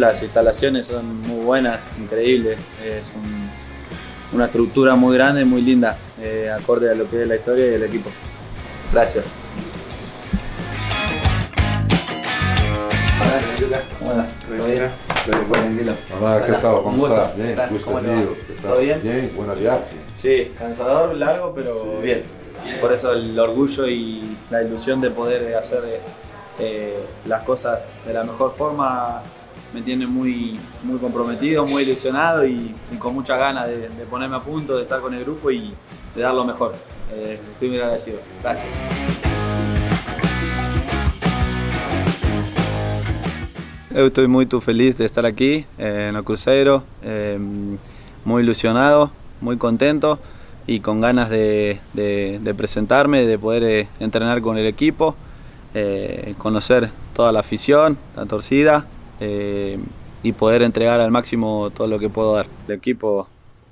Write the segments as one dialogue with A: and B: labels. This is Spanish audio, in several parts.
A: Las instalaciones son muy buenas, increíbles. Es una estructura muy grande, muy linda, eh, acorde a lo que es la historia y el equipo. Gracias.
B: Hola, Hola, ¿qué tal? ¿Cómo estás? Bien, gusto mío.
A: ¿Todo bien?
B: Bien, buena viaje.
A: Sí, cansador, largo, pero bien. Por eso el orgullo y la ilusión de poder hacer eh, las cosas de la mejor forma me tiene muy, muy comprometido, muy ilusionado y, con muchas ganas de, ponerme a punto, de estar con el grupo y de dar lo mejor. Eh, estoy muy agradecido. Gracias. estoy muy feliz de estar aquí eh, en el Cruzeiro, muy ilusionado, muy contento y con ganas de, presentarme, de poder entrenar con el equipo, conocer toda la afición, la torcida eh, y poder entregar al máximo todo lo que puedo dar. El equipo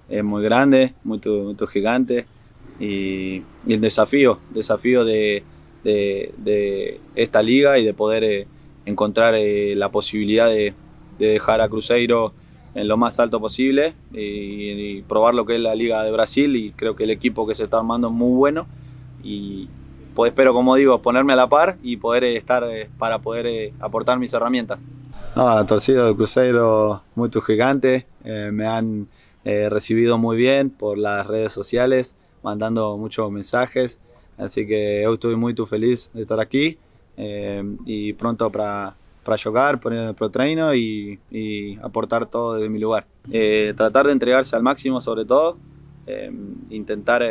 A: es muy grande, muy, muy gigante y, el desafío, desafío de, esta liga y de poder eh, encontrar eh, la posibilidad de, dejar a Cruzeiro en lo más alto posible y, probar lo que es la Liga de Brasil y creo que el equipo que se está armando es muy bueno y pues espero, como digo, ponerme a la par y poder estar para poder aportar mis herramientas. No, torcido del Cruzeiro muy gigante, eh, me han eh, recibido muy bien por las redes sociales, mandando muchos mensajes, así que yo estoy muy feliz de estar aquí eh, y pronto para para jugar, poner el pro y, y, aportar todo desde mi lugar. tratar de entregarse al máximo sobre todo, intentar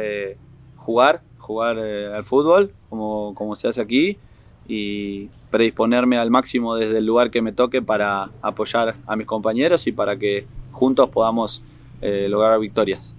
A: jugar, jugar al fútbol como, como se hace aquí y predisponerme al máximo desde el lugar que me toque para apoyar a mis compañeros y para que juntos podamos eh, lograr victorias.